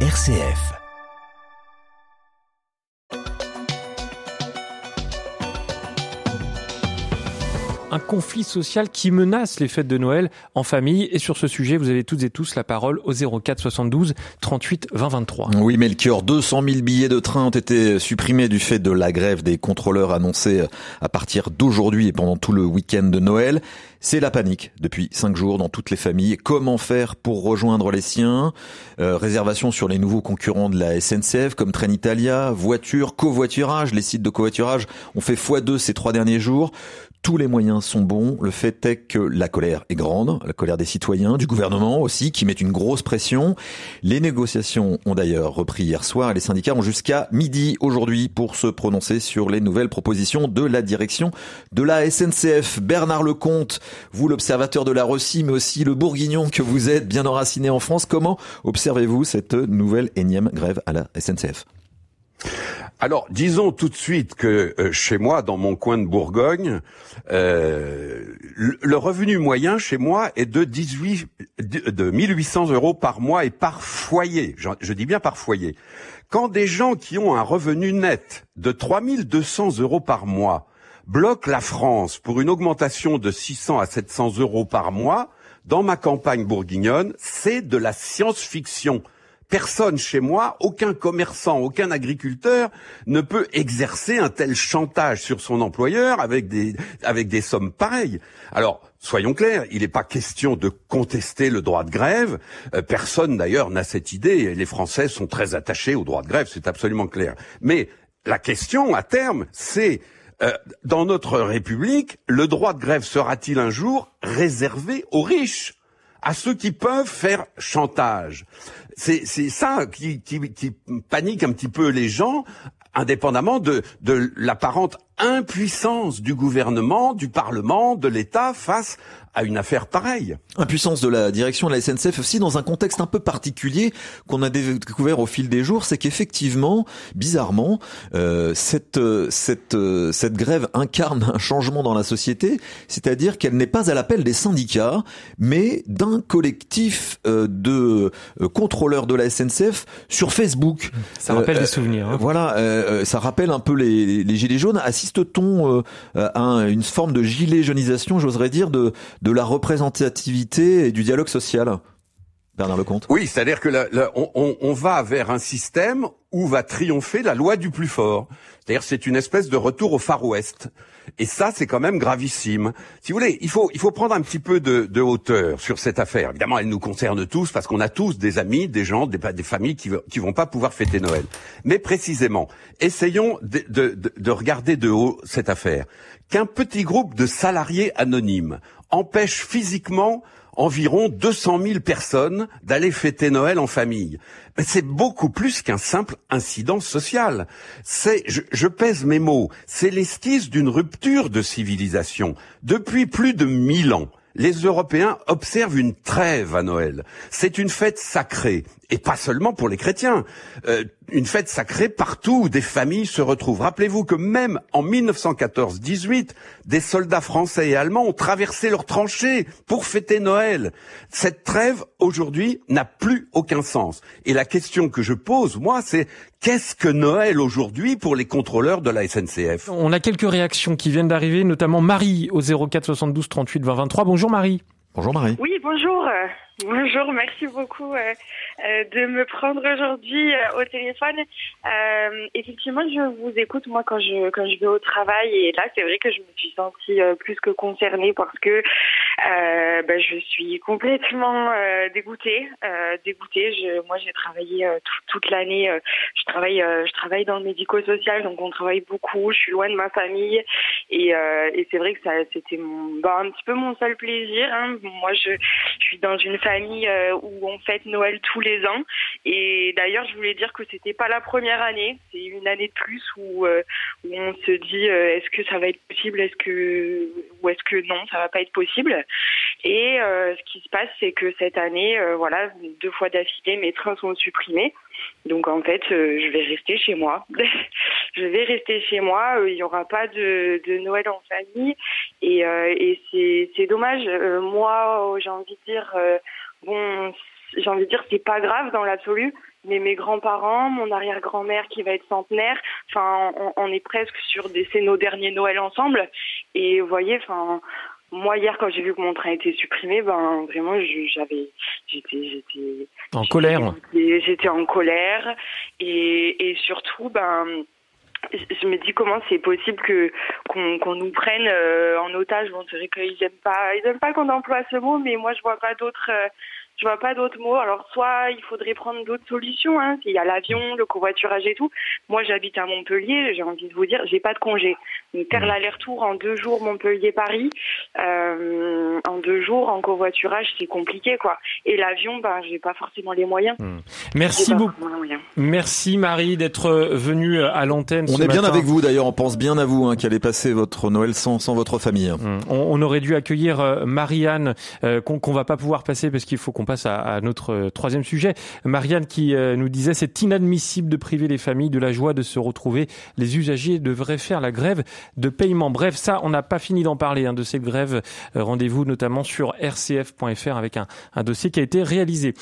RCF. un conflit social qui menace les fêtes de Noël en famille. Et sur ce sujet, vous avez toutes et tous la parole au 04 72 38 20 23. Oui, Melchior, 200 000 billets de train ont été supprimés du fait de la grève des contrôleurs annoncée à partir d'aujourd'hui et pendant tout le week-end de Noël. C'est la panique depuis cinq jours dans toutes les familles. Comment faire pour rejoindre les siens? Euh, Réservation sur les nouveaux concurrents de la SNCF comme Trenitalia, voiture, covoiturage. Les sites de covoiturage ont fait x2 ces trois derniers jours. Tous les moyens sont bons. Le fait est que la colère est grande, la colère des citoyens, du gouvernement aussi, qui met une grosse pression. Les négociations ont d'ailleurs repris hier soir et les syndicats ont jusqu'à midi aujourd'hui pour se prononcer sur les nouvelles propositions de la direction de la SNCF. Bernard Lecomte, vous l'observateur de la Russie, mais aussi le bourguignon que vous êtes, bien enraciné en France, comment observez-vous cette nouvelle énième grève à la SNCF alors, disons tout de suite que euh, chez moi, dans mon coin de Bourgogne, euh, le, revenu moyen chez moi est de 18, de 1800 euros par mois et par foyer. Je, je, dis bien par foyer. Quand des gens qui ont un revenu net de 3200 euros par mois bloquent la France pour une augmentation de 600 à 700 euros par mois, dans ma campagne bourguignonne, c'est de la science-fiction personne chez moi, aucun commerçant, aucun agriculteur ne peut exercer un tel chantage sur son employeur avec des, avec des sommes pareilles. Alors, soyons clairs, il n'est pas question de contester le droit de grève. Euh, personne d'ailleurs n'a cette idée. Les Français sont très attachés au droit de grève, c'est absolument clair. Mais la question à terme, c'est euh, dans notre République, le droit de grève sera-t-il un jour réservé aux riches à ceux qui peuvent faire chantage? C'est ça qui, qui, qui, panique un petit peu les gens, indépendamment de, de l'apparente impuissance du gouvernement, du Parlement, de l'État face à une affaire pareille. Impuissance de la direction de la SNCF aussi dans un contexte un peu particulier qu'on a découvert au fil des jours, c'est qu'effectivement, bizarrement, euh, cette cette cette grève incarne un changement dans la société, c'est-à-dire qu'elle n'est pas à l'appel des syndicats, mais d'un collectif euh, de euh, contrôleurs de la SNCF sur Facebook. Ça rappelle des souvenirs. Hein. Voilà, ça rappelle un peu les, les gilets jaunes. Assiste-t-on à une forme de gilet jaunisation, j'oserais dire, de de la représentativité et du dialogue social? Bernard Lecomte. Oui, c'est-à-dire que on, va vers un système où va triompher la loi du plus fort. C'est-à-dire c'est une espèce de retour au Far West. Et ça, c'est quand même gravissime. Si vous voulez, il faut, il faut prendre un petit peu de, hauteur sur cette affaire. Évidemment, elle nous concerne tous parce qu'on a tous des amis, des gens, des, des familles qui, qui vont pas pouvoir fêter Noël. Mais précisément, essayons de, de, de regarder de haut cette affaire. Qu'un petit groupe de salariés anonymes empêche physiquement environ 200 000 personnes d'aller fêter Noël en famille. Mais c'est beaucoup plus qu'un simple incident social. C'est, je, je pèse mes mots, c'est l'esquisse d'une rupture de civilisation. Depuis plus de mille ans, les Européens observent une trêve à Noël. C'est une fête sacrée, et pas seulement pour les chrétiens. Euh, une fête sacrée partout où des familles se retrouvent. Rappelez-vous que même en 1914-18, des soldats français et allemands ont traversé leurs tranchées pour fêter Noël. Cette trêve, aujourd'hui, n'a plus aucun sens. Et la question que je pose, moi, c'est qu'est-ce que Noël aujourd'hui pour les contrôleurs de la SNCF On a quelques réactions qui viennent d'arriver, notamment Marie au 04 72 38 20 23. Bonjour Marie. Bonjour Marie. Oui, bonjour. Bonjour, merci beaucoup euh, euh, de me prendre aujourd'hui euh, au téléphone. effectivement, je vous écoute moi quand je quand je vais au travail et là c'est vrai que je me suis sentie plus que concernée parce que ben, je suis complètement dégoûtée, dégoûtée. Je, moi j'ai travaillé toute l'année. je travaille je travaille dans le médico-social donc on travaille beaucoup. Je suis loin de ma famille et, et c'est vrai que ça c'était mon ben, un petit peu mon seul plaisir. Hein. Moi je, je suis dans une famille euh, où on fête Noël tous les ans. Et d'ailleurs, je voulais dire que c'était pas la première année. C'est une année de plus où, euh, où on se dit euh, est-ce que ça va être possible, est-ce que ou est-ce que non, ça va pas être possible? Et ce qui se passe, c'est que cette année, voilà, deux fois d'affilée, mes trains sont supprimés. Donc en fait, je vais rester chez moi. je vais rester chez moi. Il n'y aura pas de, de, Noël en famille. Et, et c'est dommage. moi, j'ai envie de dire, bon, j'ai envie de dire, c'est pas grave dans l'absolu, mais mes grands-parents, mon arrière-grand-mère qui va être centenaire. Enfin, on, on, est presque sur des, c'est nos derniers Noël ensemble. Et vous voyez, enfin, moi hier quand j'ai vu que mon train était supprimé, ben vraiment j'avais, j'étais, j'étais en colère. J'étais en colère et, et surtout ben je me dis comment c'est possible que qu'on nous prenne euh, en otage. Bon, c'est vrai qu'ils aiment pas, ils aiment pas qu'on emploie ce mot, mais moi je vois pas d'autres. Euh, je vois pas d'autres mots. Alors soit il faudrait prendre d'autres solutions. Hein. Il y a l'avion, le covoiturage et tout. Moi j'habite à Montpellier. J'ai envie de vous dire, j'ai pas de congé. Faire mmh. l'aller-retour en deux jours Montpellier-Paris, euh, en deux jours en covoiturage, c'est compliqué quoi. Et l'avion, ben j'ai pas forcément les moyens. Mmh. Merci beaucoup. Merci Marie d'être venue à l'antenne. On est bien avec vous d'ailleurs. On pense bien à vous hein, qui allez passer votre Noël sans, sans votre famille. Mmh. On, on, aurait dû accueillir euh, Marianne euh, qu'on va pas pouvoir passer parce qu'il faut qu'on passe à, notre euh, troisième sujet. Marianne qui euh, nous disait c'est inadmissible de priver les familles de la joie de se retrouver. Les usagers devraient faire la grève de paiement. Bref, ça, on n'a pas fini d'en parler hein, de cette grève. Euh, rendez-vous notamment sur rcf.fr avec un, un dossier qui a été réalisé.